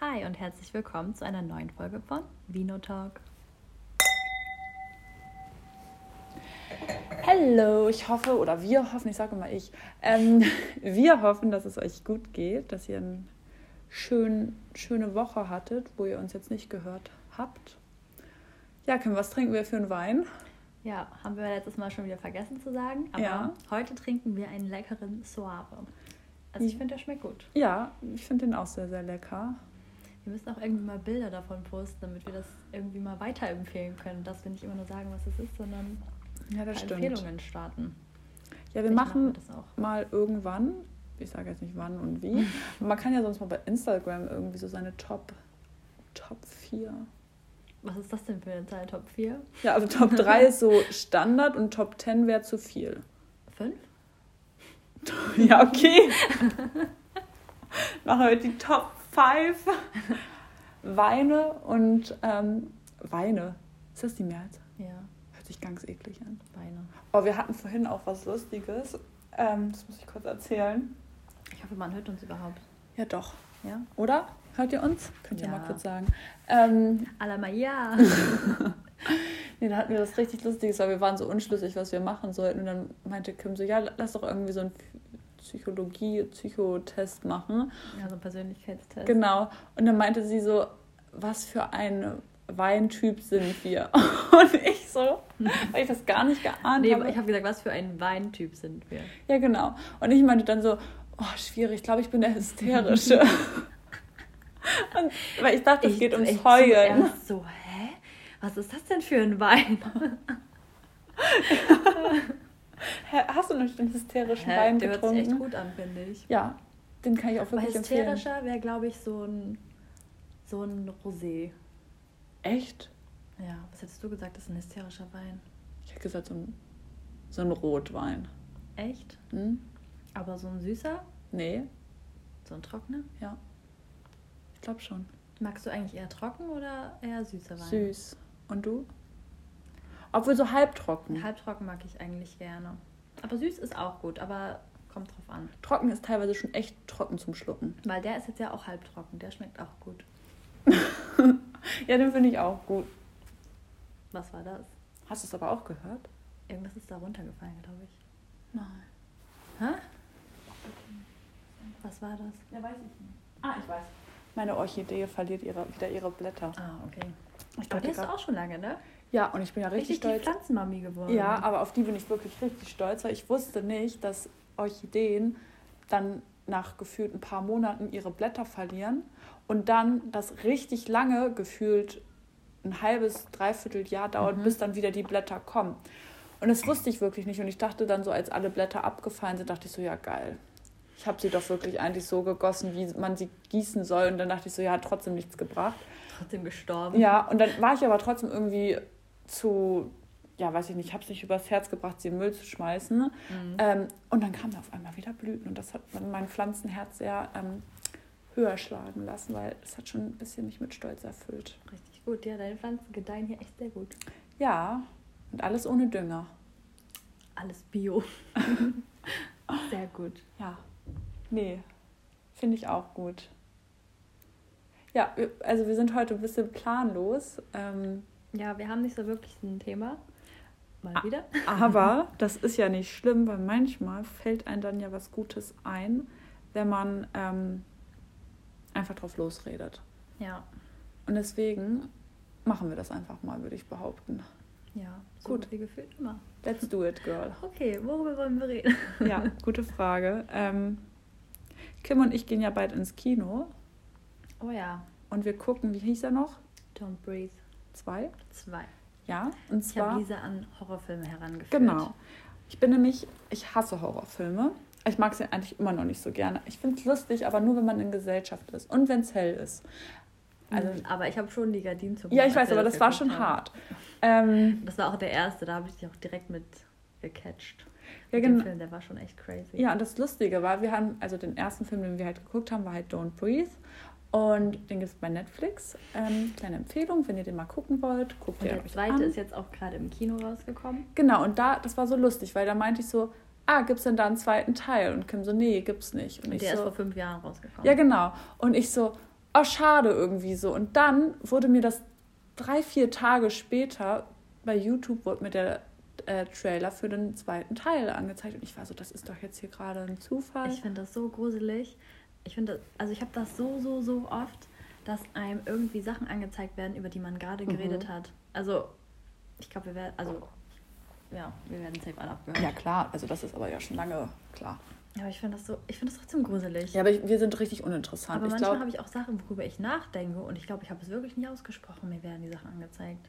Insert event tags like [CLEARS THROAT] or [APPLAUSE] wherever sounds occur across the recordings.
Hi und herzlich willkommen zu einer neuen Folge von Vino Talk. Hallo, ich hoffe, oder wir hoffen, ich sage immer ich, ähm, [LAUGHS] wir hoffen, dass es euch gut geht, dass ihr eine schön, schöne Woche hattet, wo ihr uns jetzt nicht gehört habt. Ja, Kim, was trinken wir für einen Wein? Ja, haben wir letztes Mal schon wieder vergessen zu sagen, aber Ja. heute trinken wir einen leckeren Soave. Also ich finde, der schmeckt gut. Ja, ich finde den auch sehr, sehr lecker. Wir müssen auch irgendwie mal Bilder davon posten, damit wir das irgendwie mal weiterempfehlen können, dass wir nicht immer nur sagen, was es ist, sondern Ja. Empfehlungen starten. Ja, wir Vielleicht machen wir das auch. mal irgendwann, ich sage jetzt nicht wann und wie, [LAUGHS] man kann ja sonst mal bei Instagram irgendwie so seine Top, Top 4. Was ist das denn für eine Zahl? Top 4? Ja, also Top 3 [LAUGHS] ist so Standard und Top 10 wäre zu viel. 5? [LAUGHS] Ja, okay. Machen wir die Top 5 Weine und ähm, Weine. Ist das die Mehrheit? Ja, Hört sich ganz eklig an. Beine. Oh, wir hatten vorhin auch was Lustiges. Ähm, das muss ich kurz erzählen. Ich hoffe, man hört uns überhaupt. Ja, doch. Ja? Oder? Hört ihr uns? Könnt ihr Ja. mal kurz sagen. Ähm, Alama, ja. [LAUGHS] nee, da hatten wir das richtig Lustiges, weil wir waren so unschlüssig, was wir machen sollten. Und dann meinte Kim so, ja, lass doch irgendwie so einen Psychologie, Psychotest machen. Ja, so ein Persönlichkeitstest. Genau. Und dann meinte sie so, was für ein Weintyp sind wir? [LAUGHS] Und ich so, weil ich das gar nicht geahnt Nee, habe. aber ich habe gesagt, was für ein Weintyp sind wir? Ja, genau. Und ich meinte dann so, oh, schwierig, ich glaube, ich bin der Hysterische. [LAUGHS] Und, weil ich dachte, es Ich geht ums echt Heulen. so, hä? Was ist das denn für ein Wein? [LAUGHS] Hast du nicht den hysterischen Hä, Wein der hört sich echt getrunken? gut an, finde ich. Ja, den kann ich auch wirklich empfehlen. hysterischer wäre, glaube ich, so ein, so ein Rosé. Echt? Ja, was hättest du gesagt, das ist ein hysterischer Wein? Ich hätte gesagt, so ein, so ein Rotwein. Echt? Hm? Aber so ein süßer? Nee, So ein trockener? ja. Ich glaube schon. Magst du eigentlich eher trocken oder eher süßer Wein? Süß. Und du? Obwohl so halbtrocken. Halbtrocken mag ich eigentlich gerne. Aber süß ist auch gut, aber kommt drauf an. Trocken ist teilweise schon echt trocken zum Schlucken. Weil der ist jetzt ja auch halbtrocken, der schmeckt auch gut. [LAUGHS] Ja, den finde ich auch gut. Was war das? Hast du es aber auch gehört? Irgendwas ist da runtergefallen, glaube ich. Nein. Hä? Was war das? Ja, weiß ich nicht. Ah, ich weiß. Meine Orchidee verliert ihre, wieder ihre Blätter. Ah, okay. Ich Aber dachte die ist auch schon lange, ne? Ja, und ich bin ja richtig, Richtig, die stolz. Pflanzenmami geworden. Ja, aber auf die bin ich wirklich richtig stolz, weil ich wusste nicht, dass Orchideen dann nach gefühlt ein paar Monaten ihre Blätter verlieren und dann das richtig lange gefühlt ein halbes, dreiviertel Jahr dauert, Mhm. bis dann wieder die Blätter kommen. Und das wusste ich wirklich nicht. Und ich dachte dann so, als alle Blätter abgefallen sind, dachte ich so, ja geil. Ich habe sie doch wirklich eigentlich so gegossen, wie man sie gießen soll. Und dann dachte ich so, ja, hat trotzdem nichts gebracht. Trotzdem gestorben. Ja, und dann war ich aber trotzdem irgendwie zu, ja, weiß ich nicht, ich habe es nicht übers Herz gebracht, sie in den Müll zu schmeißen. Mhm. Ähm, und dann kamen auf einmal wieder Blüten und das hat mein Pflanzenherz sehr ähm, höher schlagen lassen, weil es hat schon ein bisschen mich mit Stolz erfüllt. Richtig gut. Ja, deine Pflanzen gedeihen hier echt sehr gut. Ja, und alles ohne Dünger. Alles Bio. [LAUGHS] sehr gut. Ja, nee, finde ich auch gut. Ja, also wir sind heute ein bisschen planlos. Ähm, Ja, wir haben nicht so wirklich ein Thema. Mal wieder. [LAUGHS] Aber das ist ja nicht schlimm, weil manchmal fällt einem dann ja was Gutes ein, wenn man ähm, einfach drauf losredet. Ja. Und deswegen machen wir das einfach mal, würde ich behaupten. Ja, so Gut. wie gefühlt immer. Let's do it, girl. [LAUGHS] Okay, worüber wollen wir reden? [LAUGHS] Ja, gute Frage. Ähm, Kim und ich gehen ja bald ins Kino Oh ja, und wir gucken, wie hieß er noch? Don't Breathe Zwei? 2. Ja, und Ich habe zwar. Lisa an Horrorfilme herangeführt. Genau. Ich bin nämlich, ich hasse Horrorfilme. Ich mag sie eigentlich immer noch nicht so gerne. Ich finde es lustig, aber nur, wenn man in Gesellschaft ist und wenn es hell ist. Also, Also, aber ich habe schon die Gardinen zugemacht. ja, ich weiß, aber das war schon haben. hart. Ähm, Das war auch der erste, da habe ich dich auch direkt mit gecatcht. ja, genau. Film, der war schon echt crazy. Ja, und das Lustige war, wir haben, also den ersten Film, den wir halt geguckt haben, war halt Don't Breathe. Und den gibt es bei Netflix. Ähm, kleine Empfehlung, wenn ihr den mal gucken wollt, guckt Und ihr der euch zweite an. ist jetzt auch gerade im Kino rausgekommen. Genau, und da, das war so lustig, weil da meinte ich so, ah, gibt's denn da einen zweiten Teil? Und Kim so, nee, gibt's nicht. Und, Und ich der ist so, vor fünf Jahren rausgekommen. ja, genau. Und ich so, oh, schade irgendwie so. Und dann wurde mir das drei, vier Tage später bei YouTube wurde mir der äh, Trailer für den zweiten Teil angezeigt. Und ich war so, das ist doch jetzt hier gerade ein Zufall. Ich finde das so gruselig. Ich finde, also ich habe das so, so, so oft, dass einem irgendwie Sachen angezeigt werden, über die man gerade Mhm. geredet hat. Also, ich glaube, wir werden, also, ja, wir werden safe alle abgehört. Ja, klar. Also das ist aber ja schon lange klar. Aber ich finde das so, ich finde das trotzdem gruselig. Ja, aber ich, wir sind richtig uninteressant. Aber ich manchmal habe ich auch Sachen, worüber ich nachdenke und ich glaube, ich habe es wirklich nicht ausgesprochen. Mir werden die Sachen angezeigt.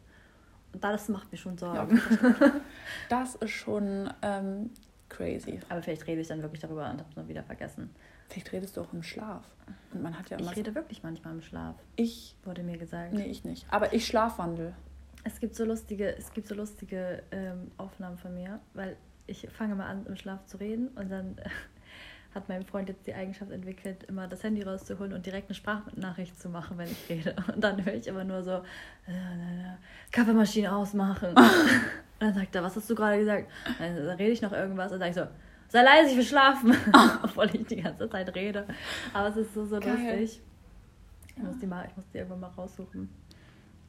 Und das macht mir schon ja, Sorgen. das ist schon ähm, crazy. Aber vielleicht rede ich dann wirklich darüber und habe es nur wieder vergessen. Vielleicht redest du auch im Schlaf. Und man hat ja. Ich rede wirklich manchmal im Schlaf, ich wurde mir gesagt. nee, ich nicht. Aber ich schlafwandel. Es gibt so lustige, es gibt so lustige ähm, Aufnahmen von mir, weil ich fange mal an, im Schlaf zu reden und dann äh, [LAUGHS] hat mein Freund jetzt die Eigenschaft entwickelt, immer das Handy rauszuholen und direkt eine Sprachnachricht zu machen, wenn ich rede. [LAUGHS] Und dann höre ich immer nur so, äh, Kaffeemaschine ausmachen. [LAUGHS] und dann sagt er, was hast du gerade gesagt? Dann, rede ich noch irgendwas und dann sage ich so, sei leise, ich will schlafen. [LAUGHS] Obwohl ich die ganze Zeit rede. Aber es ist so, so Geil. lustig. Ich muss, die mal, ich muss die irgendwann mal raussuchen.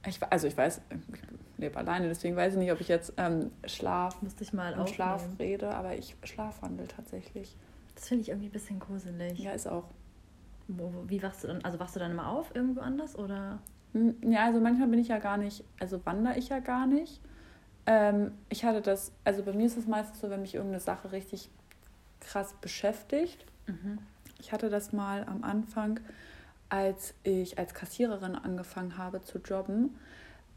Ich, also ich weiß, ich lebe alleine, deswegen weiß ich nicht, ob ich jetzt ähm, Schlaf Musste ich mal aufnehmen. Schlaf rede, aber ich schlafwandel tatsächlich. Das finde ich irgendwie ein bisschen gruselig. Ja, ist auch. Wo, wo, wie wachst du dann? Also wachst du dann immer auf irgendwo anders oder? Hm, Ja, also manchmal bin ich ja gar nicht, also wandere ich ja gar nicht. Ähm, ich hatte das, also bei mir ist es meistens so, wenn mich irgendeine Sache richtig krass beschäftigt. Mhm. Ich hatte das mal am Anfang, als ich als Kassiererin angefangen habe zu jobben,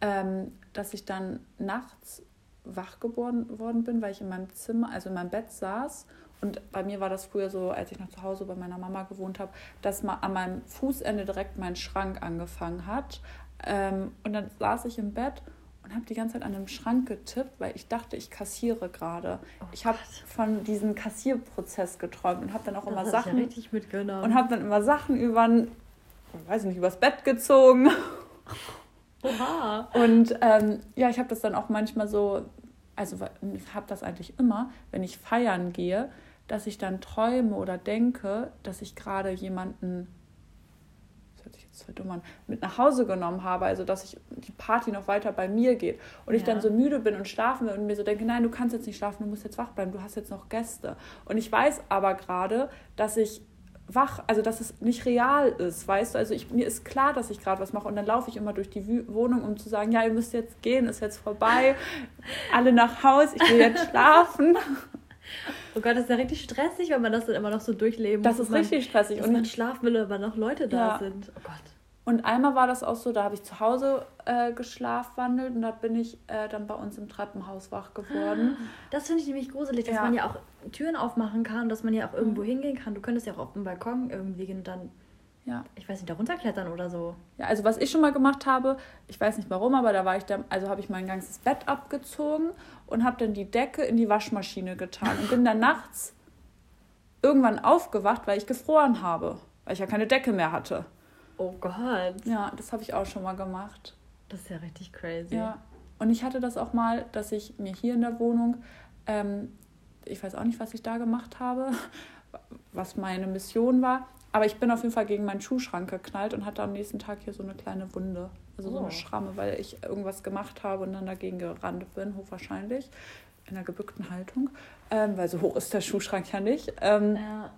ähm, dass ich dann nachts wach geworden worden bin, weil ich in meinem Zimmer, also in meinem Bett saß. Und bei mir war das früher so, als ich noch zu Hause bei meiner Mama gewohnt habe, dass mal an meinem Fußende direkt mein Schrank angefangen hat. Ähm, und dann saß ich im Bett und habe die ganze Zeit an dem Schrank getippt, weil ich dachte, ich kassiere gerade. Oh ich habe von diesem Kassierprozess geträumt und habe dann auch immer das ich Sachen ja richtig mitgenommen. und habe dann immer Sachen über, weiß ich nicht, übers Bett gezogen. [LAUGHS] Oha. Und ähm, ja, ich habe das dann auch manchmal so, also ich habe das eigentlich immer, wenn ich feiern gehe, dass ich dann träume oder denke, dass ich gerade jemanden, hört sich jetzt voll dumm an, mit nach Hause genommen habe, also dass ich die Party noch weiter bei mir geht. Und ich Ja. dann so müde bin und schlafen will und mir so denke, nein, du kannst jetzt nicht schlafen, du musst jetzt wach bleiben, du hast jetzt noch Gäste. Und ich weiß aber gerade, dass ich wach, also dass es nicht real ist, weißt du? Also ich, mir ist klar, dass ich gerade was mache und dann laufe ich immer durch die Wü- Wohnung, um zu sagen, ja, ihr müsst jetzt gehen, ist jetzt vorbei, [LAUGHS] alle nach Haus, ich will jetzt schlafen. [LAUGHS] Oh Gott, das ist ja richtig stressig, wenn man das dann immer noch so durchleben Das muss, ist dass richtig stressig. Man, dass Und man schlafen will, aber noch Leute da Ja. sind. Oh Gott. Und einmal war das auch so, da habe ich zu Hause äh, geschlafwandelt und da bin ich äh, dann bei uns im Treppenhaus wach geworden. Das finde ich nämlich gruselig, dass Ja. man ja auch Türen aufmachen kann, dass man ja auch irgendwo hingehen kann. Du könntest ja auch auf dem Balkon irgendwie gehen und dann, Ja. ich weiß nicht, da runterklettern oder so. ja, also was ich schon mal gemacht habe, ich weiß nicht warum, aber da war ich dann, also habe ich mein ganzes Bett abgezogen und habe dann die Decke in die Waschmaschine getan und bin dann [LAUGHS] nachts irgendwann aufgewacht, weil ich gefroren habe, weil ich ja keine Decke mehr hatte. Oh Gott. Ja, das habe ich auch schon mal gemacht. Das ist ja richtig crazy. Ja. Und ich hatte das auch mal, dass ich mir hier in der Wohnung, ähm, ich weiß auch nicht, was ich da gemacht habe, [LAUGHS] was meine Mission war, aber ich bin auf jeden Fall gegen meinen Schuhschrank geknallt und hatte am nächsten Tag hier so eine kleine Wunde, also so Oh. eine Schramme, weil ich irgendwas gemacht habe und dann dagegen gerannt bin, hochwahrscheinlich, in einer gebückten Haltung, ähm, weil so hoch ist der Schuhschrank ja nicht. Ähm, Ja,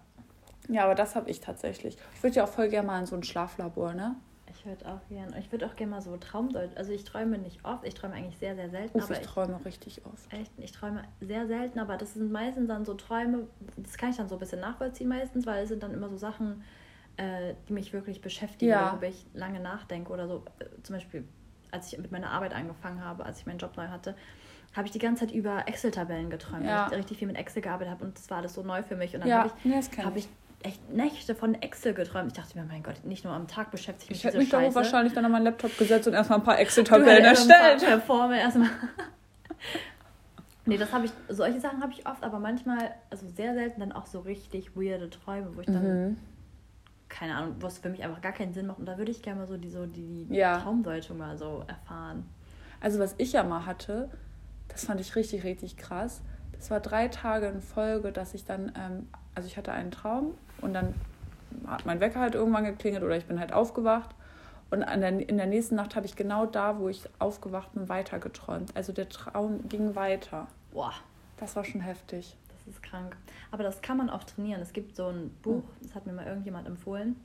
ja, aber das habe ich tatsächlich. Ich würde ja auch voll gerne mal in so ein Schlaflabor, ne? Ich würde auch gerne. Ich würde auch gerne mal so Traumdeut. Also ich träume nicht oft, ich träume eigentlich sehr, sehr selten. Uff, aber ich träume richtig oft. Echt, ich träume sehr selten, aber das sind meistens dann so Träume, das kann ich dann so ein bisschen nachvollziehen meistens, weil es sind dann immer so Sachen, äh, die mich wirklich beschäftigen, Ja. worüber ich lange nachdenke oder so. Äh, zum Beispiel, als ich mit meiner Arbeit angefangen habe, als ich meinen Job neu hatte, habe ich die ganze Zeit über Excel-Tabellen geträumt, Ja. weil ich richtig viel mit Excel gearbeitet habe und das war alles so neu für mich. Und dann Ja, habe ich, nee, hab ich echt Nächte von Excel geträumt. Ich dachte mir, mein Gott, nicht nur am Tag beschäftige ich Ich mich hätte mich Scheiße. wahrscheinlich dann an meinen Laptop gesetzt und erstmal ein paar Excel-Tabellen hättest ein paar erstellt. Performen erstmal. [LAUGHS] nee, das habe ich, solche Sachen habe ich oft, aber manchmal, also sehr selten dann auch so richtig weirde Träume, wo ich dann, Mhm. keine Ahnung, wo es für mich einfach gar keinen Sinn macht. Und da würde ich gerne mal so die, so die Ja. Traumdeutung mal so erfahren. Also was ich ja mal hatte, das fand ich richtig, richtig krass. Das war drei Tage in Folge, dass ich dann, ähm, also ich hatte einen Traum und dann hat mein Wecker halt irgendwann geklingelt oder ich bin halt aufgewacht Und an der, in der nächsten Nacht habe ich genau da, wo ich aufgewacht bin, weiter geträumt. Also der Traum ging weiter. Boah. Das war schon heftig. Das ist krank. Aber das kann man auch trainieren. Es gibt so ein Buch, das hat mir mal irgendjemand empfohlen.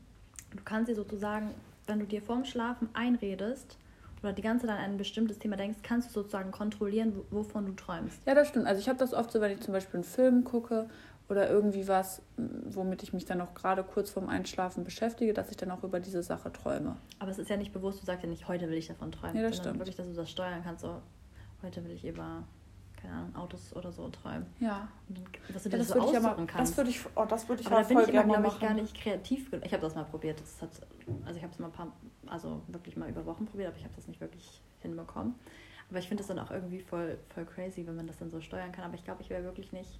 Du kannst dir sozusagen, wenn du dir vorm Schlafen einredest oder die ganze Zeit an ein bestimmtes Thema denkst, kannst du sozusagen kontrollieren, wo- wovon du träumst. Ja, das stimmt. Also ich habe das oft so, wenn ich zum Beispiel einen Film gucke oder irgendwie was, m, womit ich mich dann auch gerade kurz vorm Einschlafen beschäftige, dass ich dann auch über diese Sache träume. Aber es ist ja nicht bewusst, du sagst ja nicht, heute will ich davon träumen. Nee, das stimmt. wirklich, dass du das steuern kannst. So, heute will ich über, keine Ahnung, Autos oder so träumen. Ja. Und dann, dass du Ja, das das, würde so ich aber, aussuchen kannst. das würde ich, oh, das würde ich Aber da mal bin ich immer, glaube ich, gar nicht kreativ genug. Ich habe das mal probiert. Das hat, also ich habe es mal ein paar, also wirklich mal über Wochen probiert, aber ich habe das nicht wirklich hinbekommen. Aber ich finde das dann auch irgendwie voll, voll crazy, wenn man das dann so steuern kann. Aber ich glaube, ich wäre wirklich nicht,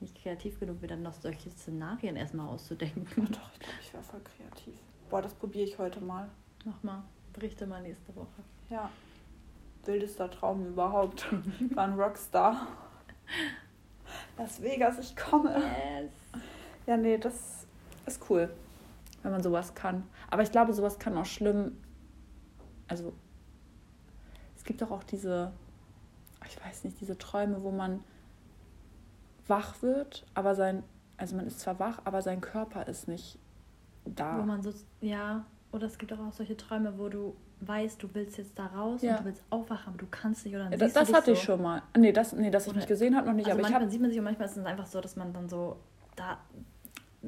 nicht kreativ genug, mir dann noch solche Szenarien erstmal auszudenken. Oh, [LAUGHS] doch, ich glaube, ich wäre voll kreativ. Boah, das probiere ich heute mal. Nochmal, berichte mal nächste Woche. Ja. Wildester Traum überhaupt. Ich [LAUGHS] war ein Rockstar. Las Vegas, ich komme. Yes. Ja, nee, das ist cool, wenn man sowas kann. Aber ich glaube, sowas kann auch schlimm. Also, es gibt doch auch diese, ich weiß nicht, diese Träume, wo man wach wird, aber sein, also man ist zwar wach, aber sein Körper ist nicht da. Wo man so, ja, oder es gibt auch, solche Träume, wo du weißt, du willst jetzt da raus Ja. und du willst aufwachen, aber du kannst nicht oder dann Ja, das das hatte so. ich schon mal. Nee, das, nee, das ich nicht gesehen habe, noch nicht. Also aber ich manchmal habe sieht man sich und manchmal ist es einfach so, dass man dann so da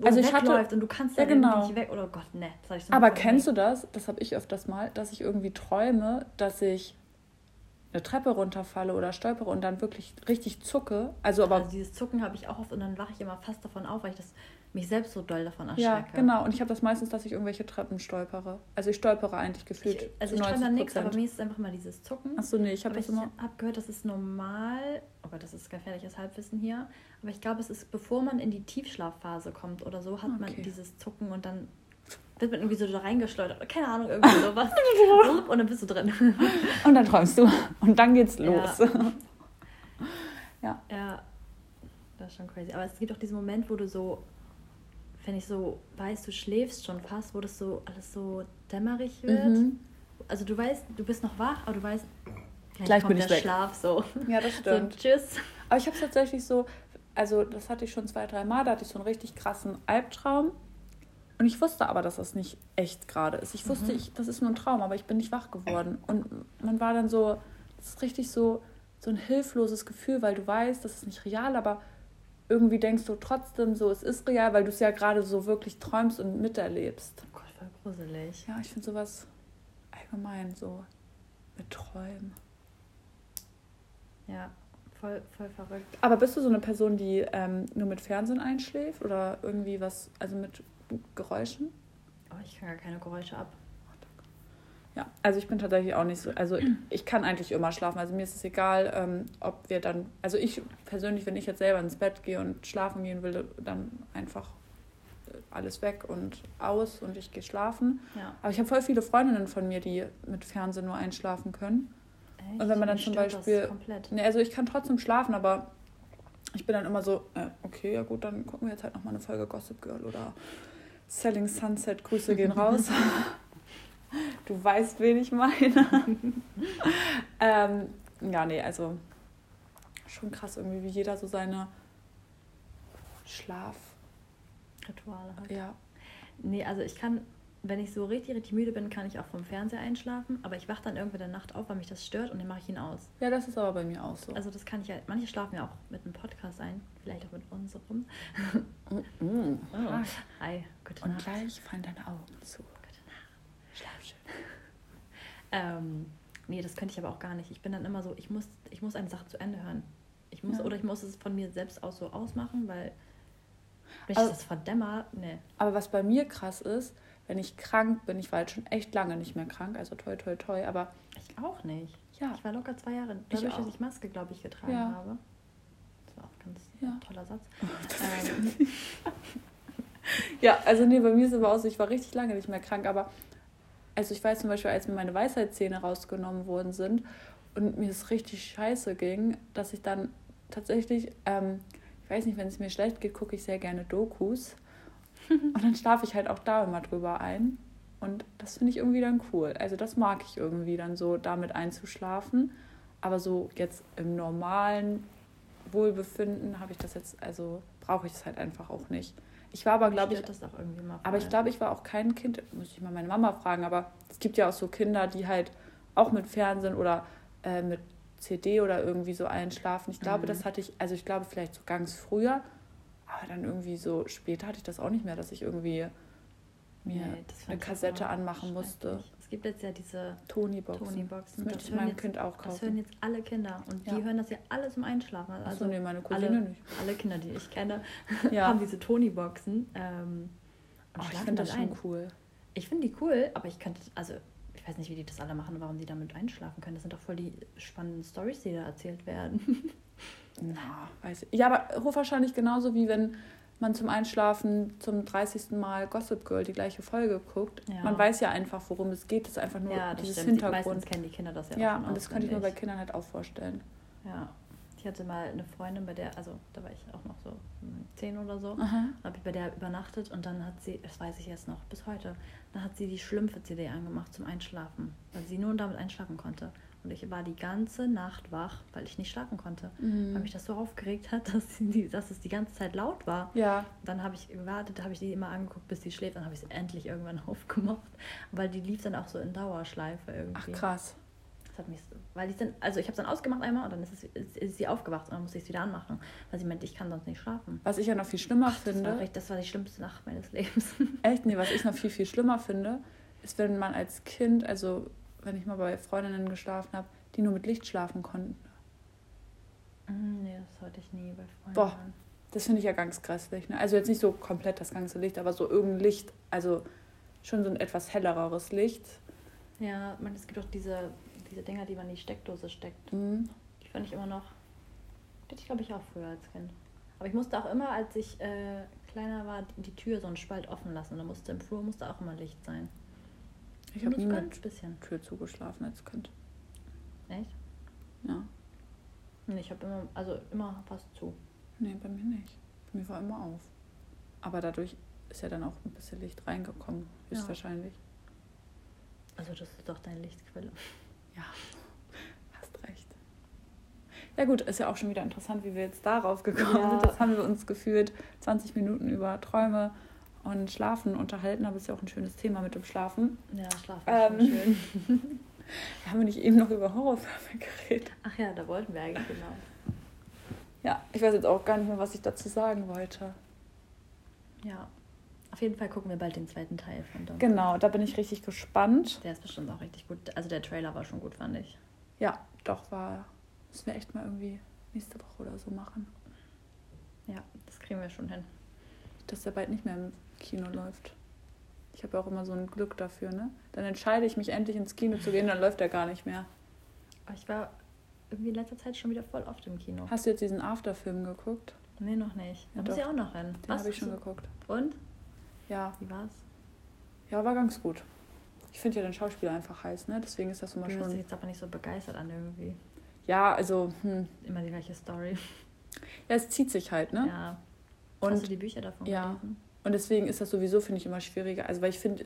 Also ich hatte- und du kannst Ja, genau. nicht weg. Oder Gott, ne. Ich Aber kennst du das? Das habe ich öfters mal, dass ich irgendwie träume, dass ich eine Treppe runterfalle oder stolpere und dann wirklich richtig zucke. Also aber Also dieses Zucken habe ich auch oft und dann wache ich immer fast davon auf, weil ich das, mich selbst so doll davon ja, erschrecke. genau. Und ich habe das meistens, dass ich irgendwelche Treppen stolpere. Also ich stolpere eigentlich gefühlt. Ich, also ich träume dann nichts, 90%. aber mir ist es einfach mal dieses Zucken. Achso, nee, ich habe das ich immer. habe gehört, das ist normal. Oh Gott, das ist gefährliches Halbwissen hier. Aber ich glaube, es ist, bevor man in die Tiefschlafphase kommt oder so, hat man Okay. dieses Zucken und dann wird man irgendwie so da reingeschleudert. Keine Ahnung, irgendwie [LAUGHS] sowas. und dann bist du drin. [LAUGHS] Und dann träumst du. Und dann geht's Ja. los. [LAUGHS] Ja, das ist schon crazy. Aber es gibt auch diesen Moment, wo du so, wenn ich so weiß, du schläfst schon fast, wo das so alles so dämmerig wird. Mhm. Also du weißt, du bist noch wach, aber du weißt, gleich, Gleich kommt bin ich der weg. Schlaf so. Ja, das so stimmt. tschüss. Aber ich habe es tatsächlich so, also das hatte ich schon zwei, drei Mal, da hatte ich so einen richtig krassen Albtraum. Und ich wusste aber, dass das nicht echt gerade ist. Ich wusste, Mhm. ich, das ist nur ein Traum, aber ich bin nicht wach geworden. Und man war dann so, das ist richtig so, so ein hilfloses Gefühl, weil du weißt, das ist nicht real, aber irgendwie denkst du trotzdem so, es ist real, weil du es ja gerade so wirklich träumst und miterlebst. Oh Gott, voll gruselig. Ja, ich finde sowas allgemein so mit Träumen. Ja, voll, voll verrückt. Aber bist du so eine Person, die ähm, nur mit Fernsehen einschläft oder irgendwie was, also mit Geräuschen? Oh, ich kann gar keine Geräusche ab. Ja, also ich bin tatsächlich auch nicht so, also ich kann eigentlich immer schlafen. Also mir ist es egal, ähm, ob wir dann, also ich persönlich, wenn ich jetzt selber ins Bett gehe und schlafen gehen will, dann einfach äh, alles weg und aus und ich gehe schlafen. Ja. Aber ich habe voll viele Freundinnen von mir, die mit Fernsehen nur einschlafen können. Echt? Und wenn man dann zum Beispiel-. Nee, also ich kann trotzdem schlafen, aber ich bin dann immer so, äh, okay, ja gut, dann gucken wir jetzt halt nochmal eine Folge Gossip Girl oder Selling Sunset, Grüße gehen [LAUGHS] raus. du weißt, wen ich meine. [LAUGHS] ähm, ja, nee, also schon krass irgendwie, wie jeder so seine Schlaf, Rituale hat. ja. Nee, also ich kann, wenn ich so richtig, richtig müde bin, kann ich auch vom Fernseher einschlafen. Aber ich wache dann irgendwann in der Nacht auf, weil mich das stört und dann mache ich ihn aus. Ja, das ist aber bei mir auch so. Also das kann ich ja, manche schlafen ja auch mit einem Podcast ein, vielleicht auch mit unserem. Mm, mm. Oh. Hi, gute Und Nacht. gleich fallen deine Augen zu. Gute Nacht. Schlaf schön. [LAUGHS] Ähm, nee, das könnte ich aber auch gar nicht. Ich bin dann immer so, ich muss, ich muss eine Sache zu Ende hören. Ich muss, Ja. oder ich muss es von mir selbst aus so ausmachen, weil wenn ich Also- das verdämmer, nee. Aber was bei mir krass ist, wenn ich krank bin, ich war jetzt schon echt lange nicht mehr krank, also toi toi toi, aber Ich auch nicht. ja, Ich war locker zwei Jahre, Ich dadurch, dass auch. ich Maske, glaube ich, getragen Ja. habe. Das war auch ein ganz Ja. toller Satz. [LAUGHS] ähm, [LAUGHS] ja, also nee, bei mir ist es aber auch so, ich war richtig lange nicht mehr krank, aber also ich weiß zum Beispiel, als mir meine Weisheitszähne rausgenommen worden sind und mir es richtig scheiße ging, dass ich dann tatsächlich, ähm, ich weiß nicht, wenn es mir schlecht geht, gucke ich sehr gerne Dokus [LAUGHS] und dann schlafe ich halt auch da immer drüber ein. Und das finde ich irgendwie dann cool. Also das mag ich irgendwie dann so, damit einzuschlafen. Aber so jetzt im normalen Wohlbefinden habe ich das jetzt, also brauche ich es halt einfach auch nicht. Ich war aber, glaube ich, das auch irgendwie mal aber ich glaube, ich war auch kein Kind, muss ich mal meine Mama fragen, aber es gibt ja auch so Kinder, die halt auch mit Fernsehen oder äh, mit CD oder irgendwie so einschlafen. Ich glaube, Mhm. das hatte ich, also ich glaube vielleicht so ganz früher, aber dann irgendwie so später hatte ich das auch nicht mehr, dass ich irgendwie mir Nee, das eine Kassette anmachen musste. Es gibt jetzt ja diese Tony-Boxen. Tony-Boxen. Das möchte ich hören meinem jetzt- Kind auch Das kaufen. hören jetzt alle Kinder und Ja. die hören das ja alle zum Einschlafen. Also Achso, nee, meine Cousine alle, nicht. alle Kinder, die ich kenne, [LAUGHS] Ja. haben diese Tony-Boxen. Ähm, und Oh, ich finde das schon ein. cool. Ich finde die cool, aber ich könnte, also ich weiß nicht, wie die das alle machen, warum die damit einschlafen können. Das sind doch voll die spannenden Stories, die da erzählt werden. [LAUGHS] Na, weiß ich. Ja, aber hochwahrscheinlich genauso wie wenn man zum Einschlafen zum 30. Mal Gossip Girl die gleiche Folge guckt. Ja. Man weiß ja einfach, worum es geht. Es ist einfach nur ja, das dieses stimmt. Hintergrund. Meistens kennen die Kinder das ja Ja, und das könnte ich mir bei. Kindern halt auch vorstellen. Ja, ich hatte mal eine Freundin, bei der, also da war ich auch noch so zehn oder so, habe ich bei der übernachtet und dann hat sie, das weiß ich jetzt noch bis heute, dann hat sie die Schlümpfe-CD angemacht zum Einschlafen, weil sie nur damit einschlafen konnte. Und ich war die ganze Nacht wach, weil ich nicht schlafen konnte. Mhm. Weil mich das so aufgeregt hat, [LAUGHS] dass, die, dass es die ganze Zeit laut war. Ja, Dann habe ich gewartet, habe ich die immer angeguckt, bis sie schläft. Dann habe ich sie endlich irgendwann [LAUGHS] aufgemacht. Weil die lief dann auch so in Dauerschleife irgendwie. ach krass. Das hat mich so, weil die sind, also ich habe es dann ausgemacht einmal und dann ist, es, ist, ist sie aufgewacht und dann musste ich es wieder anmachen, weil sie meinte, ich kann sonst nicht schlafen. Was ich ja noch viel schlimmer Das war, finde, echt, das war die schlimmste Nacht meines [LAUGHS] Lebens. echt, nee, was ich noch viel, viel schlimmer finde, ist, wenn man als Kind, also wenn ich mal bei Freundinnen geschlafen habe, die nur mit Licht schlafen konnten. Mm, nee, das wollte ich nie bei Freunden. Boah. Das finde ich ja ganz grässlich. Ne? Also jetzt nicht so komplett das ganze Licht, aber so irgendein Licht, also schon so ein etwas hellereres Licht. Ja, man, es gibt auch diese, diese Dinger, die man in die Steckdose steckt. Mhm. Die fand ich immer noch, die hatte ich glaube ich auch früher als Kind. Aber ich musste auch immer, als ich äh, kleiner war, die Tür so einen Spalt offen lassen. Und da musste im Flur musste auch immer Licht sein. Ich habe nie ganz bisschen. Tür zugeschlafen als Kind. Echt? Ja. Nee, ich habe immer, also immer fast zu. Nee, bei mir nicht. Bei mir war immer auf. Aber dadurch ist ja dann auch ein bisschen Licht reingekommen, Ja. höchstwahrscheinlich. Also das ist doch deine Lichtquelle. Ja, hast recht. Ja gut, ist ja auch schon wieder interessant, wie wir jetzt darauf gekommen Ja. sind. Das haben wir uns gefühlt 20 Minuten über Träume und Schlafen unterhalten, aber ist ja auch ein schönes Thema mit dem Schlafen. Ja, Schlaf Ähm. ist schon schön. [LAUGHS] Haben wir nicht eben noch über Horrorfilme geredet? Ach ja, da wollten wir eigentlich genau. Ja, ich weiß jetzt auch gar nicht mehr, was ich dazu sagen wollte. Ja. Auf jeden Fall gucken wir bald den zweiten Teil von Dom. Genau, da bin ich richtig gespannt. Der ist bestimmt auch richtig gut. Also der Trailer war schon gut, fand ich. Ja, doch, war. Müssen wir echt mal irgendwie nächste Woche oder so machen. Ja, das kriegen wir schon hin. Dass der bald nicht mehr im Kino läuft. Ich habe ja auch immer so ein Glück dafür, ne? Dann entscheide ich mich endlich ins Kino zu gehen, dann läuft er gar nicht mehr. Ich war irgendwie in letzter Zeit schon wieder voll oft im Kino. Hast du jetzt diesen Afterfilm geguckt? Nee, noch nicht. Da Ja, muss ich auch noch hin. Den habe ich schon geguckt. Und? Ja, Wie war's? ja, war ganz gut. Ich finde ja den Schauspieler einfach heiß, ne? Deswegen ist das immer Du schon. jetzt aber nicht so begeistert an irgendwie. Ja, also, hm. Immer die gleiche Story. Ja, es zieht sich halt, ne? Ja. Hast du Und, die Bücher davon Ja. gelesen? Und deswegen ist das sowieso, finde ich, immer schwieriger. Also, weil ich finde,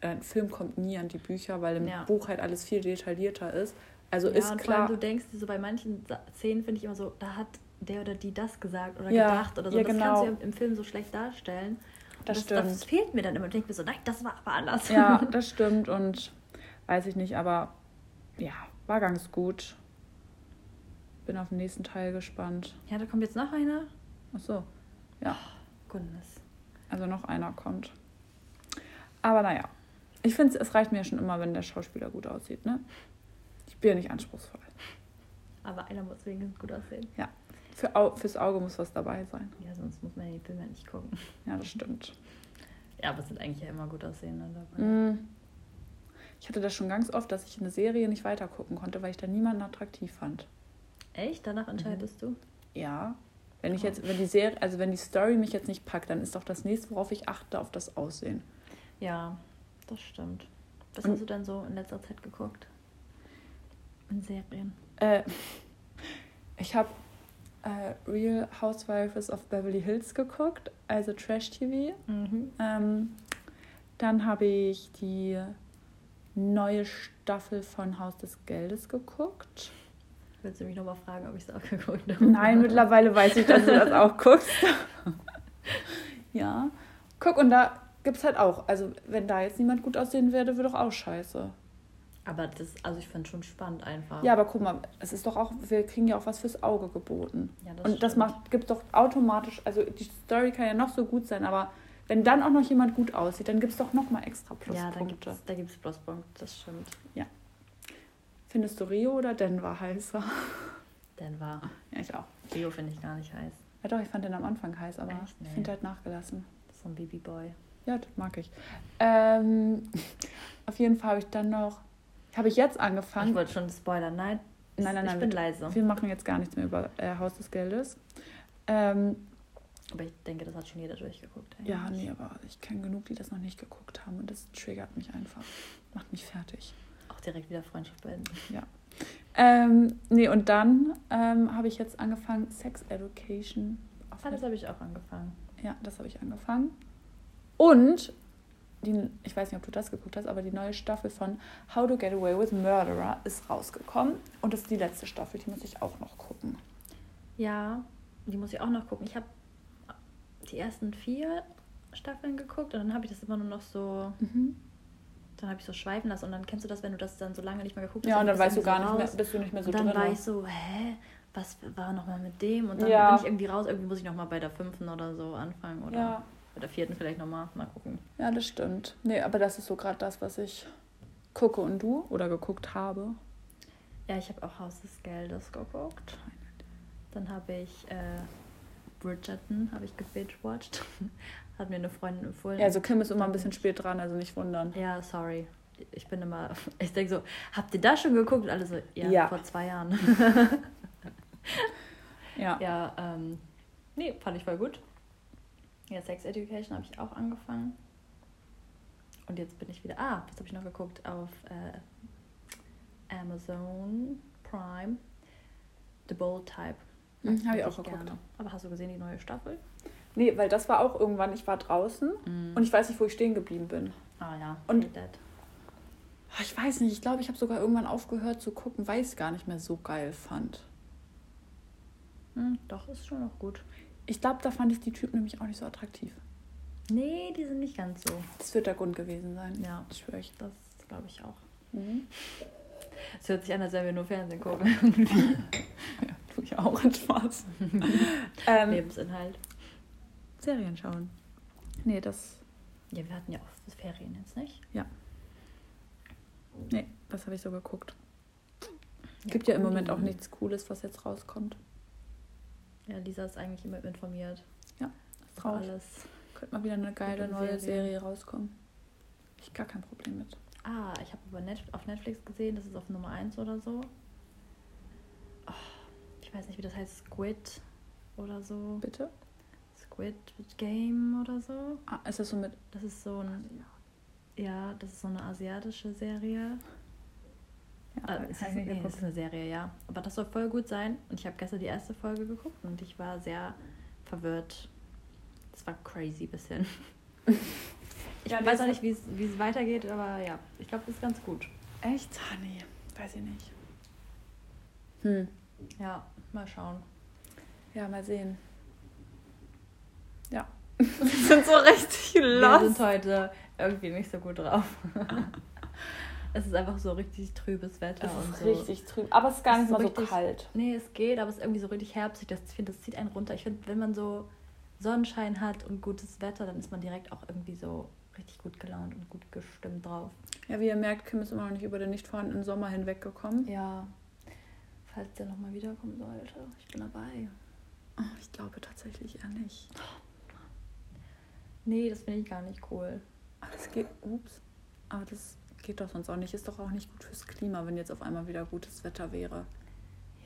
äh, ein Film kommt nie an die Bücher, weil im Ja. Buch halt alles viel detaillierter ist. Also ja, ist und klar. vor allem, du denkst so bei manchen Szenen, finde ich immer so, da hat der oder die das gesagt oder Ja, gedacht oder so. ja, das genau. kannst du ja im Film so schlecht darstellen. Das das, stimmt. das fehlt mir dann immer. Ich denke mir so, nein, das war aber anders. Ja, [LAUGHS] das stimmt und weiß ich nicht, aber ja, war ganz gut. Bin auf den nächsten Teil gespannt. ja, da kommt jetzt noch einer. Ach so, ja, Goodness. also noch einer kommt. Aber naja, ich finde, es reicht mir schon immer, wenn der Schauspieler gut aussieht, ne? Ich bin ja nicht anspruchsvoll. Aber einer muss wenigstens gut aussehen. Für Au fürs Auge muss was dabei sein. Ja, sonst muss man die Filme nicht gucken. Ja, das stimmt. Ja, aber es sind eigentlich ja immer gut aussehende dabei. Mm. Ich hatte das schon ganz oft, dass ich eine Serie nicht weitergucken konnte, weil ich da niemanden attraktiv fand. Echt? Danach entscheidest du? Ja. Wenn ich Oh. jetzt, wenn die Serie, also wenn die Story mich jetzt nicht packt, dann ist doch das nächste, worauf ich achte, auf das Aussehen. Ja, das stimmt. Was Und- hast du denn so in letzter Zeit geguckt? In Serien. Äh, ich habe äh, Real Housewives of Beverly Hills geguckt, also Trash TV. Mhm. Ähm, Dann habe ich die neue Staffel von Haus des Geldes geguckt. Willst du mich nochmal fragen, ob ich es auch geguckt habe? Nein, mittlerweile weiß ich, dass du das auch guckst. [LAUGHS] ja. Guck, und da gibt es halt auch, also wenn da jetzt niemand gut aussehen werde, wird doch auch scheiße. Aber das, also ich finde schon spannend einfach. Ja, aber guck mal, es ist doch auch, wir kriegen ja auch was fürs Auge geboten. Ja, das und das stimmt. macht, gibt doch automatisch, also die Story kann ja noch so gut sein, aber wenn dann auch noch jemand gut aussieht, dann gibt es doch nochmal extra Ja, da Pluspunkte. gibt's, da gibt es Pluspunkte, das stimmt. Findest du Rio oder Denver heißer? [LAUGHS] Denver. Ja, ich auch. Rio finde ich gar nicht heiß. Ja doch, ich fand den am Anfang heiß, aber Echt? ich Nee. finde halt nachgelassen. So ein Babyboy. Ja, das mag ich. Ähm, [LAUGHS] auf jeden Fall habe ich dann noch, habe ich jetzt Ich angefangen. wollte schon spoilern. Nein, Nein, nein, ich nein. bin wir, leise. wir machen jetzt gar nichts mehr über äh, Haus des Geldes. Ähm, Aber ich denke, das hat schon jeder durchgeguckt. ja, eigentlich. nee, aber ich kenne genug, die das noch nicht geguckt haben und das triggert mich einfach. Macht mich fertig. Direkt wieder Freundschaft beenden. Ähm, nee, und dann ähm, habe ich jetzt angefangen, Sex Education. Ah, das habe ich auch angefangen. ja, das habe ich angefangen. Und, die, ich weiß nicht, ob du das geguckt hast, aber die neue Staffel von How to Get Away with Murderer ist rausgekommen. Und das ist die letzte Staffel, die muss ich auch noch gucken. Ja, die muss ich auch noch gucken. Ich habe die ersten vier Staffeln geguckt und dann habe ich das immer nur noch so, dann habe ich so schweifen lassen und dann kennst du das, wenn du das dann so lange nicht mehr geguckt hast. Ja, und dann weißt du gar so nicht mehr, raus. bist du nicht mehr so Und dann drin. war ich so, hä, was war nochmal mit dem? Und dann Ja. bin ich irgendwie raus, irgendwie muss ich nochmal bei der fünften oder so anfangen oder ja, bei der vierten vielleicht nochmal, mal gucken. ja, das stimmt. Nee, aber das ist so gerade das, was ich gucke und du oder geguckt habe. Ja, ich habe auch Haus des Geldes geguckt. Dann habe ich äh, Bridgerton, habe ich gebingewatcht. [LAUGHS] Hat mir eine Freundin empfohlen. Ja, also Kim ist immer ein bisschen spät dran, also nicht wundern. Ja, sorry. Ich bin immer, [LAUGHS] ich denke so, habt ihr das schon geguckt? Und alle so, ja, Ja. vor zwei Jahren. [LAUGHS] Ja. ja, ähm, nee, fand ich voll gut. Ja, Sex Education habe ich auch angefangen. Und jetzt bin ich wieder, ah, was habe ich noch geguckt? Auf äh, Amazon Prime. The Bold Type. Mhm, hab ich auch geguckt. gerne. Aber hast du gesehen, die neue Staffel? Nee, weil das war auch irgendwann, ich war draußen und ich weiß nicht, wo ich stehen geblieben bin. ah ja, Und-. Ah, Ich weiß nicht, ich glaube, ich habe sogar irgendwann aufgehört zu gucken, weil ich es gar nicht mehr so geil fand. Hm, doch, ist schon noch gut. Ich glaube, da fand ich die Typen nämlich auch nicht so attraktiv. Nee, die sind nicht ganz so. Das wird der Grund gewesen sein. Ja, Das schwöre ich. das glaube ich auch. Mhm. Es hört sich an, als wenn wir nur Fernsehen gucken. [LAUGHS] Ja, tue ich auch hat Spaß. [LAUGHS] ähm, Lebensinhalt. Serien schauen. Nee, das. Ja, wir hatten ja auch Ferien jetzt nicht. Nee, das habe ich so geguckt. Gibt ja im Moment auch nichts Cooles, was jetzt rauskommt. Ja, Lisa ist eigentlich immer informiert. Ja, Über traurig. alles. Könnte mal wieder eine geile neue Serien. Serie rauskommen. Ich gar kein Problem mit. Ah, ich habe über Net auf Netflix gesehen, das ist auf Nummer 1 oder so. Oh, ich weiß nicht, wie das heißt. Squid oder so. Bitte? Squid Game oder so. Ah, ist das so mit. Das ist so ein. Ja, das ist so eine asiatische Serie. Ja, es, hab ist, nee, geguckt. ist eine Serie, ja. Aber das soll voll gut sein. Und ich habe gestern die erste Folge geguckt und ich war sehr verwirrt. Es war crazy bisschen. [LAUGHS] Ich Ja, weiß auch nicht, wie es- wie es weitergeht, aber ja, ich glaube, das ist ganz gut. Echt? Ah, nee, weiß ich nicht. Hm. Ja, mal schauen. Ja, mal sehen. Ja. Wir sind so richtig Wir lost. sind heute irgendwie nicht so gut drauf. [LAUGHS] es ist einfach so richtig trübes Wetter Es und ist so. richtig trüb. Aber es ist gar Es nicht ist mal so so richtig- kalt. Nee, es geht, aber es ist irgendwie so richtig herbstlich. Das, ich finde, das zieht einen runter. Ich finde, wenn man so Sonnenschein hat und gutes Wetter, dann ist man direkt auch irgendwie so richtig gut gelaunt und gut gestimmt drauf. Ja, wie ihr merkt, Kim ist immer noch nicht über den nicht vorhandenen Sommer hinweggekommen. Ja, falls der nochmal wiederkommen sollte, ich bin dabei. Oh, ich glaube tatsächlich eher nicht. Nee, das finde ich gar nicht cool. Aber das geht. Ups. Aber das geht doch sonst auch nicht. Ist doch auch nicht gut fürs Klima, wenn jetzt auf einmal wieder gutes Wetter wäre.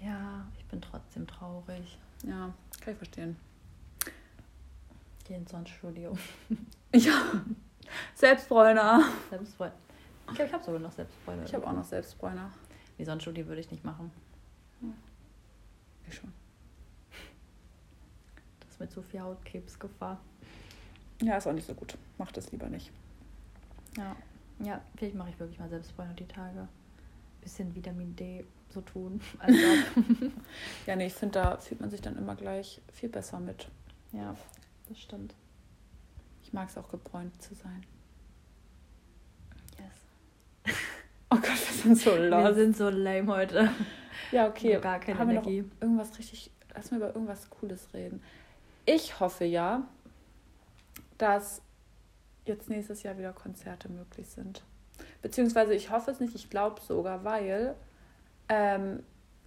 Ja, ich bin trotzdem traurig. Ja, kann ich verstehen. Geh ins Sonnenstudio. [LAUGHS] Ja. Selbstbräuner. Selbstbräuner. Ich glaube, ich habe sogar noch Selbstbräuner. Ich habe auch noch Selbstbräuner. Die Sonnenstudio würde ich nicht machen. Ich schon. Das ist mit zu viel Hautkrebsgefahr. Ja, ist auch nicht so gut. Macht es lieber nicht. Ja. Ja, vielleicht mache ich wirklich mal selbst Bräune die Tage. Bisschen Vitamin D so tun. [LAUGHS] Als ob. [LAUGHS] Ja, nee, ich finde, da fühlt man sich dann immer gleich viel besser mit. ja, das stimmt. Ich mag es auch gebräunt zu sein. Yes. [LAUGHS] Oh Gott, wir sind so Wir lost. sind so lame heute. Ja, okay. Noch gar keine Haben wir noch Energie. irgendwas richtig. Lass mal über irgendwas Cooles reden. Ich hoffe ja, dass jetzt nächstes Jahr wieder Konzerte möglich sind. Beziehungsweise ich hoffe es nicht, ich glaube sogar, weil, ähm,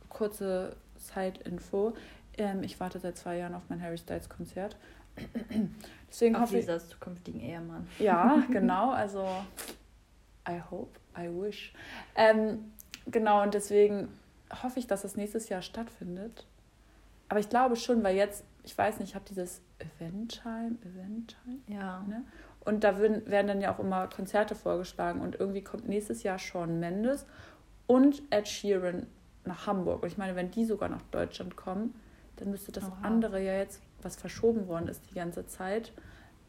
kurze Side-Info, ähm, ich warte seit zwei Jahren auf mein Harry Styles Konzert. [CLEARS THROAT] Deswegen Auf hoffe ich. Lisas zukünftigen Ehemann. Ja, [LAUGHS] genau. Also, I hope, I wish. Ähm, genau, und deswegen hoffe ich, dass es nächstes Jahr stattfindet. Aber ich glaube schon, weil jetzt, ich weiß nicht, ich habe dieses Event-Time, Event-Time, Ja. ne? Und da würden, werden dann ja auch immer Konzerte vorgeschlagen. Und irgendwie kommt nächstes Jahr Shawn Mendes und Ed Sheeran nach Hamburg. Und ich meine, wenn die sogar nach Deutschland kommen, dann müsste das Oha. andere ja jetzt, was verschoben worden ist die ganze Zeit,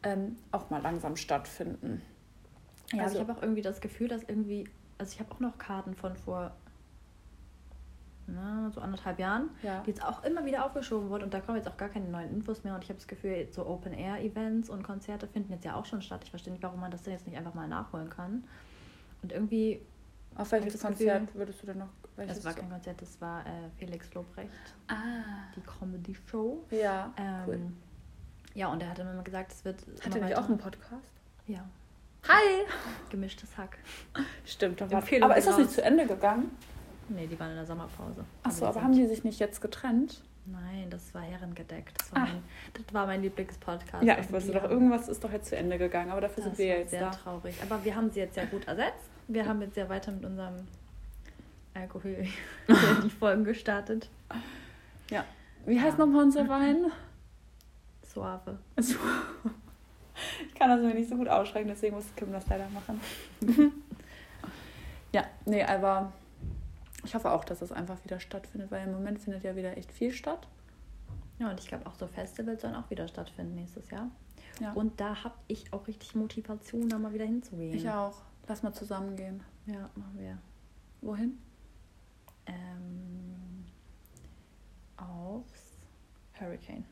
ähm, auch mal langsam stattfinden. Ja, Also- ich habe auch irgendwie das Gefühl, dass irgendwie, also ich habe auch noch Karten von vor na, so anderthalb Jahren, Ja. die jetzt auch immer wieder aufgeschoben wurden und da kommen jetzt auch gar keine neuen Infos mehr und ich habe das Gefühl, so Open-Air-Events und Konzerte finden jetzt ja auch schon statt. Ich verstehe nicht, warum man das denn jetzt nicht einfach mal nachholen kann. Und irgendwie, Auf welches das Konzert Gefühl- würdest du denn noch? Welches es war kein Konzert, das war äh, Felix Lobrecht, Ah. die Comedy-Show. Ja. Ähm, Cool. Ja, und er hat immer gesagt, es wird. Hat er nicht auch einen Podcast? Ja, Hi! gemischtes Hack. Stimmt, doch. Aber ist das nicht zu Ende gegangen? Nee, die waren in der Sommerpause. Achso, aber haben die sich nicht jetzt getrennt? Nein, das war herrengedeckt. Das war, Ah. mein, das war mein Lieblingspodcast. Ja, Und ich wusste doch, irgendwas ist doch jetzt zu Ende gegangen, aber dafür das sind wir ja war jetzt sehr da. traurig. Aber wir haben sie jetzt ja gut ersetzt. Wir haben jetzt ja weiter mit unserem Alkohol [LAUGHS] die Folgen gestartet. Wie heißt Ja. nochmal unser Wein? Suave. Also, [LAUGHS] ich kann das mir nicht so gut ausschreiben, deswegen muss Kim das leider machen. [LAUGHS] ja, nee, aber ich hoffe auch, dass das einfach wieder stattfindet, weil im Moment findet ja wieder echt viel statt. Ja, und ich glaube auch so Festivals sollen auch wieder stattfinden nächstes Jahr. Ja. Und da habe ich auch richtig Motivation, da mal wieder hinzugehen. Ich auch. Lass mal zusammen gehen. Ja, machen wir. Wohin? Ähm, aufs Hurricane.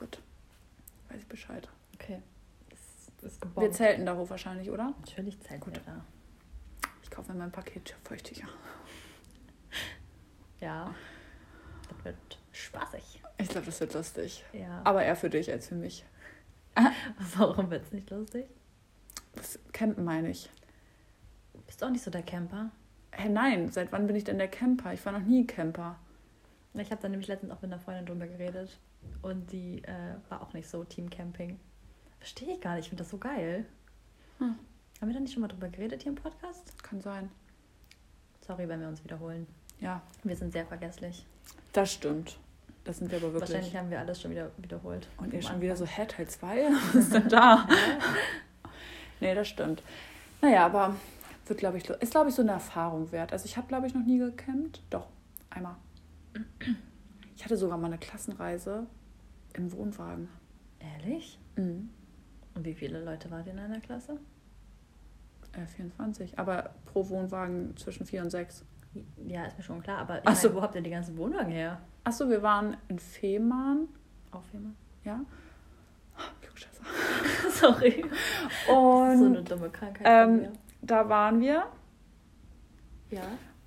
Gut. Weiß ich Bescheid. Okay. Das ist Wir gebombt. zelten da hoch wahrscheinlich, oder? Natürlich zählt Gut. wir da. Ich kaufe mir mein Paket Feuchtiger. [LAUGHS] Ja. Das wird spaßig. Ich glaube, das wird lustig. Ja. Aber eher für dich als für mich. [LAUGHS] Warum wird es nicht lustig? Das Campen meine ich. Bist du auch nicht so der Camper? Hä, nein, seit wann bin ich denn der Camper? Ich war noch nie Camper. Ich habe da nämlich letztens auch mit einer Freundin drüber geredet. Und die äh, war auch nicht so Team Camping. Verstehe ich gar nicht. Ich finde das so geil. Hm. Haben wir da nicht schon mal drüber geredet hier im Podcast? Kann sein. Sorry, wenn wir uns wiederholen. Ja, Wir sind sehr vergesslich. das stimmt. Das sind wir aber wirklich. Wahrscheinlich haben wir alles schon wieder wiederholt. Und ihr schon wieder so, Anfang. hä, Teil 2? [LAUGHS] Was ist denn [LAUGHS] da? nee, das stimmt. Naja, aber wird, glaube ich, ist, glaube ich, so eine Erfahrung wert. Also ich habe, glaube ich, noch nie gecampt. Doch, einmal. Ich hatte sogar mal eine Klassenreise im Wohnwagen. Ehrlich? Mhm. Und wie viele Leute ihr in einer Klasse? Äh, 24. Aber pro Wohnwagen zwischen 4 und 6. Ja, ist mir schon klar. Aber ich Ach so. meine, wo habt ihr die ganzen Wohnwagen her? Achso, wir waren in Fehmarn. Aufheben. Ja. [LAUGHS] Klugscheißer. [LAUGHS] Sorry. Und so eine dumme Krankheit. ähm, von mir. da waren wir. Ja.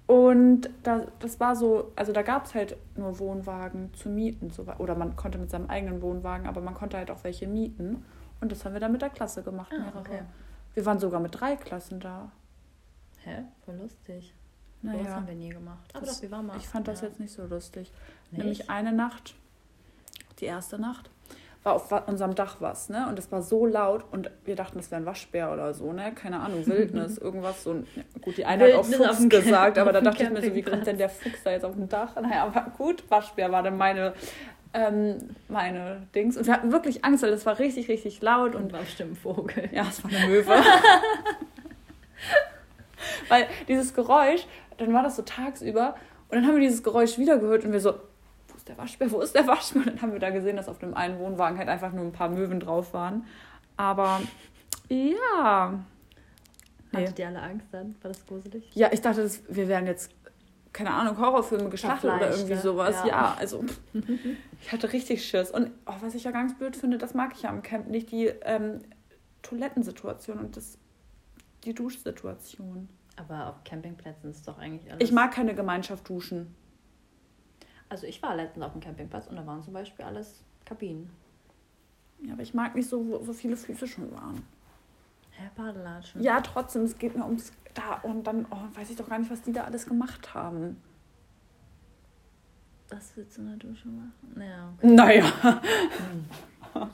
Und da, das war so, also da gab es halt nur Wohnwagen zu mieten. So, oder man konnte mit seinem eigenen Wohnwagen, aber man konnte halt auch welche mieten. Und das haben wir dann mit der Klasse gemacht. Ah, okay. Wir waren sogar mit drei Klassen da. Hä? Voll lustig. Das Naja, haben wir nie gemacht. Aber Das- doch, wir waren mal. ich fand das ja. jetzt nicht so lustig. Nicht? Nämlich eine Nacht, die erste Nacht, war auf unserem Dach was, ne? Und es war so laut und wir dachten, das wäre ein Waschbär oder so, ne? Keine Ahnung, [LAUGHS] Wildnis, irgendwas so. Gut, die eine hat auch Wildnis auf Fuchs dem Camp- gesagt, aber da dachte ich mir so, wie kommt denn der Fuchs da jetzt auf dem Dach? Naja, aber gut, Waschbär war dann meine, ähm, meine Dings. Und wir hatten wirklich Angst, weil es war richtig, richtig laut und Und war bestimmt ein Vogel. ja, es war eine [LAUGHS] Möwe. Weil dieses Geräusch, dann war das so tagsüber und dann haben wir dieses Geräusch wieder gehört und wir so, wo ist der Waschbär, wo ist der Waschbär? Und dann haben wir da gesehen, dass auf dem einen Wohnwagen halt einfach nur ein paar Möwen drauf waren. Aber Ja. Nee. Hattet ihr alle Angst dann? War das gruselig? Ja, ich dachte, das, wir wären jetzt, keine Ahnung, Horrorfilme geschlachtet oder irgendwie sowas. Ja, Ja. also pff, ich hatte richtig Schiss. Und oh, was ich ja ganz blöd finde, das mag ich ja am Camp nicht, die ähm, Toilettensituation und das, die Duschsituation. Aber auf Campingplätzen ist doch eigentlich alles. Ich mag keine Gemeinschaft duschen. Also ich war letztens auf dem Campingplatz und da waren zum Beispiel alles Kabinen. Ja, aber ich mag nicht so, wo, wo viele Füße schon waren. Hä, Badelatschen? Ja, trotzdem, es geht mir ums da und dann oh, weiß ich doch gar nicht, was die da alles gemacht haben. Was willst du in der Dusche machen? Naja. Naja. [LAUGHS]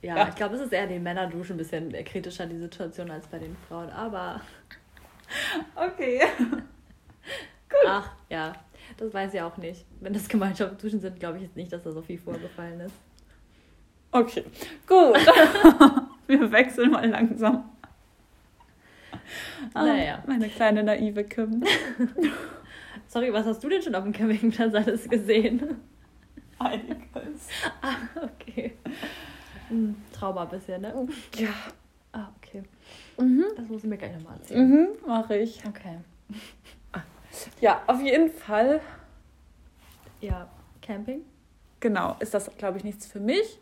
Ja, Ja. ich glaube, es ist eher den Männerduschen ein bisschen kritischer, die Situation, als bei den Frauen. Aber [LAUGHS] Okay. [LAUGHS] ach, ja, das weiß ich auch nicht. Wenn das Gemeinschaftsduschen sind, glaube ich jetzt nicht, dass da so viel vorgefallen ist. Okay, gut. [LAUGHS] Wir wechseln mal langsam. Ah, Naja. Meine kleine naive Kim. [LAUGHS] Sorry, was hast du denn schon auf dem Campingplatz alles gesehen? Einiges. [LAUGHS] Ah, okay. Hm, Trauma bisher, ne? Ja. Ah, okay. Mhm. Das muss ich mir gleich nochmal erzählen. Mhm, mache ich. Okay. Ja, auf jeden Fall, Ja, Camping? genau, ist das, glaube ich, nichts für mich.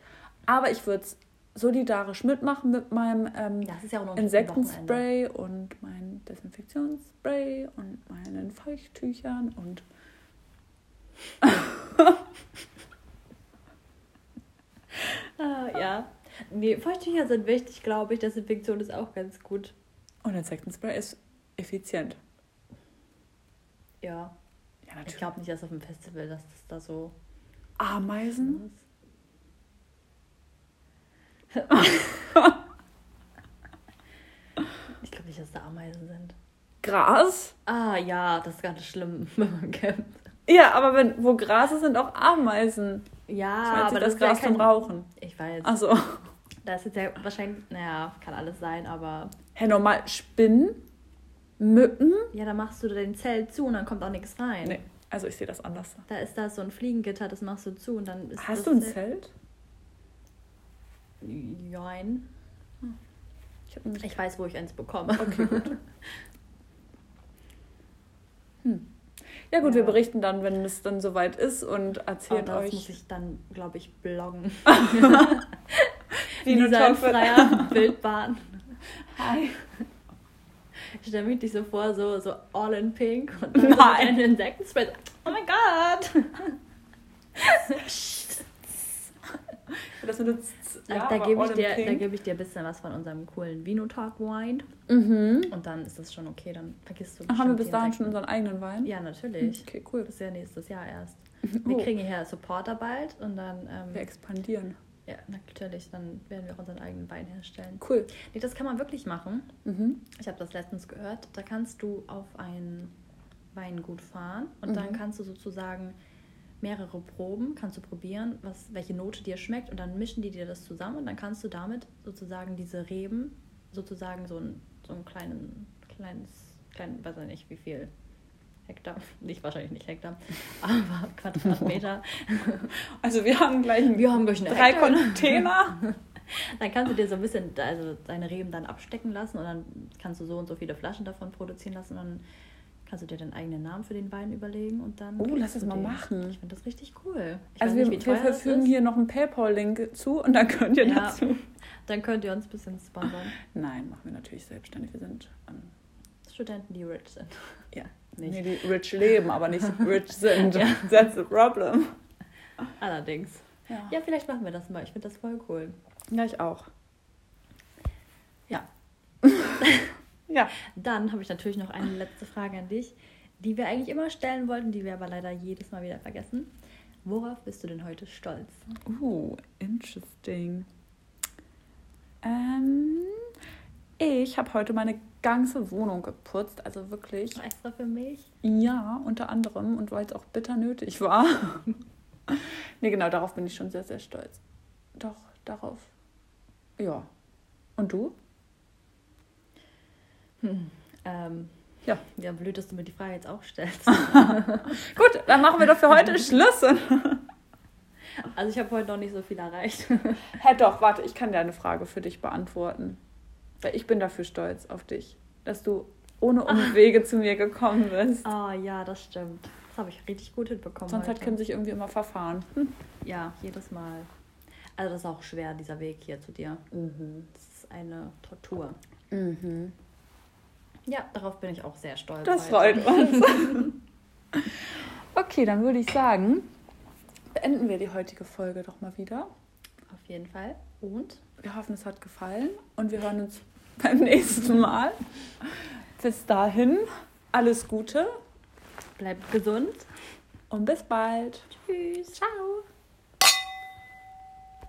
Aber ich würde es solidarisch mitmachen mit meinem ähm, Ja, Insektenspray und mein Desinfektionsspray und meinen Feuchttüchern und [LAUGHS] Ah, ja. Nee, Feuchttücher sind wichtig, glaube ich. Desinfektion ist auch ganz gut. Und Insektenspray ist effizient. Ja. Ja, Ich natürlich. glaube nicht, dass auf dem Festival, dass das da so Ameisen. ist. Ich glaube nicht, dass da Ameisen sind. Gras. Ah, ja, das ist ganz schlimm, [LAUGHS] wenn man campt. Ja, aber wenn wo Gras ist, sind auch Ameisen. Ja, Ich meine, aber das das Gras kein... zum Rauchen. Ich weiß. Also, Da ist jetzt ja wahrscheinlich, naja, kann alles sein, aber hä, normal Spinnen, Mücken. ja, da machst du dein Zelt zu und dann kommt auch nichts rein. Nee, also ich sehe das anders. Da ist da so ein Fliegengitter, das machst du zu und dann ist das Hast du ein Zelt? Nein. Ich Ich weiß, wo ich eins bekomme. Okay, gut. [LAUGHS] Hm. Ja gut, Ja. wir berichten dann, wenn es dann soweit ist und Oh, erzählen das euch. muss ich dann, glaube ich, bloggen. [LAUGHS] Wie Lisa in freier Bildbahn. [LAUGHS] Hi. Ich stelle mich dich so vor, so, so all in pink und dann so Nein. ein Insektenspray. Oh mein Gott! Das mit uns, ja, da gebe ich, dir- da gebe ich dir ein bisschen was von unserem coolen Vino Talk Wine. Mhm. Und dann ist das schon okay, dann vergisst du Ach, haben wir bis dahin schon unseren eigenen Wein? Ja, natürlich. Okay, cool. Ist ja nächstes Jahr erst. [LAUGHS] Wir Oh. kriegen hierher Supporter bald und dann, ähm, Wir expandieren. ja, natürlich, dann werden wir auch unseren eigenen Wein herstellen. Cool. Nee, das kann man wirklich machen. Mhm. Ich habe das letztens gehört. Da kannst du auf ein Weingut fahren und dann Mhm. kannst du sozusagen mehrere Proben, kannst du probieren, was, welche Note dir schmeckt und dann mischen die dir das zusammen und dann kannst du damit sozusagen diese Reben, sozusagen so ein, so ein kleinen, kleines, klein, weiß ich nicht wie viel Hektar, nicht wahrscheinlich nicht Hektar, [LAUGHS] aber Quadratmeter. [LAUGHS] Also wir haben gleich Wir haben gleich drei Hektar. Container. [LAUGHS] Dann kannst du dir so ein bisschen also deine Reben dann abstecken lassen und dann kannst du so und so viele Flaschen davon produzieren lassen und dann kannst du dir deinen eigenen Namen für den Wein überlegen und dann. Oh, lass das mal den. machen. Ich finde das richtig cool. Ich Also wir, nicht, wir verfügen hier noch einen PayPal-Link zu und dann könnt ihr Ja. dazu. Dann könnt ihr uns ein bisschen sponsern. Nein, machen wir natürlich selbstständig. Wir sind ähm, Studenten, die rich sind. Ja. [LAUGHS] Nicht. nee, die rich leben, aber nicht [LAUGHS] rich sind. Ja. [LAUGHS] That's the problem. Allerdings. Ja, Ja, vielleicht machen wir das mal. Ich finde das voll cool. ja ich auch. Ja. Ja. Dann habe ich natürlich noch eine letzte Frage an dich, die wir eigentlich immer stellen wollten, die wir aber leider jedes Mal wieder vergessen. Worauf bist du denn heute stolz? Uh, interesting. Ähm, ich habe heute meine ganze Wohnung geputzt, also wirklich. Extra für mich? Ja, unter anderem und weil es auch bitter nötig war. [LAUGHS] nee, genau, darauf bin ich schon sehr, sehr stolz. Doch, darauf. Ja. Und du? Hm. Ähm, Ja. Ja, blöd, dass du mir die Frage jetzt auch stellst. [LAUGHS] Gut, dann machen wir doch für heute Schluss. [LAUGHS] Also ich habe heute noch nicht so viel erreicht. [LAUGHS] Hä, doch, warte, ich kann dir eine Frage für dich beantworten. Weil ich bin dafür stolz auf dich, dass du ohne Umwege zu mir gekommen bist. Oh ja, das stimmt. Das habe ich richtig gut hinbekommen. Sonst hat heute. Kim sich irgendwie immer verfahren. Hm. Ja, jedes Mal. Also das ist auch schwer, dieser Weg hier zu dir. Mhm. Das ist eine Tortur. Mhm. Ja, darauf bin ich auch sehr stolz. Das heute. freut uns. [LAUGHS] [LAUGHS] okay, dann würde ich sagen, beenden wir die heutige Folge doch mal wieder. Auf jeden Fall. Und Wir hoffen, es hat gefallen und wir hören uns [LAUGHS] beim nächsten Mal. Bis dahin, alles Gute bleibt gesund. und bis bald. Tschüss. Ciao.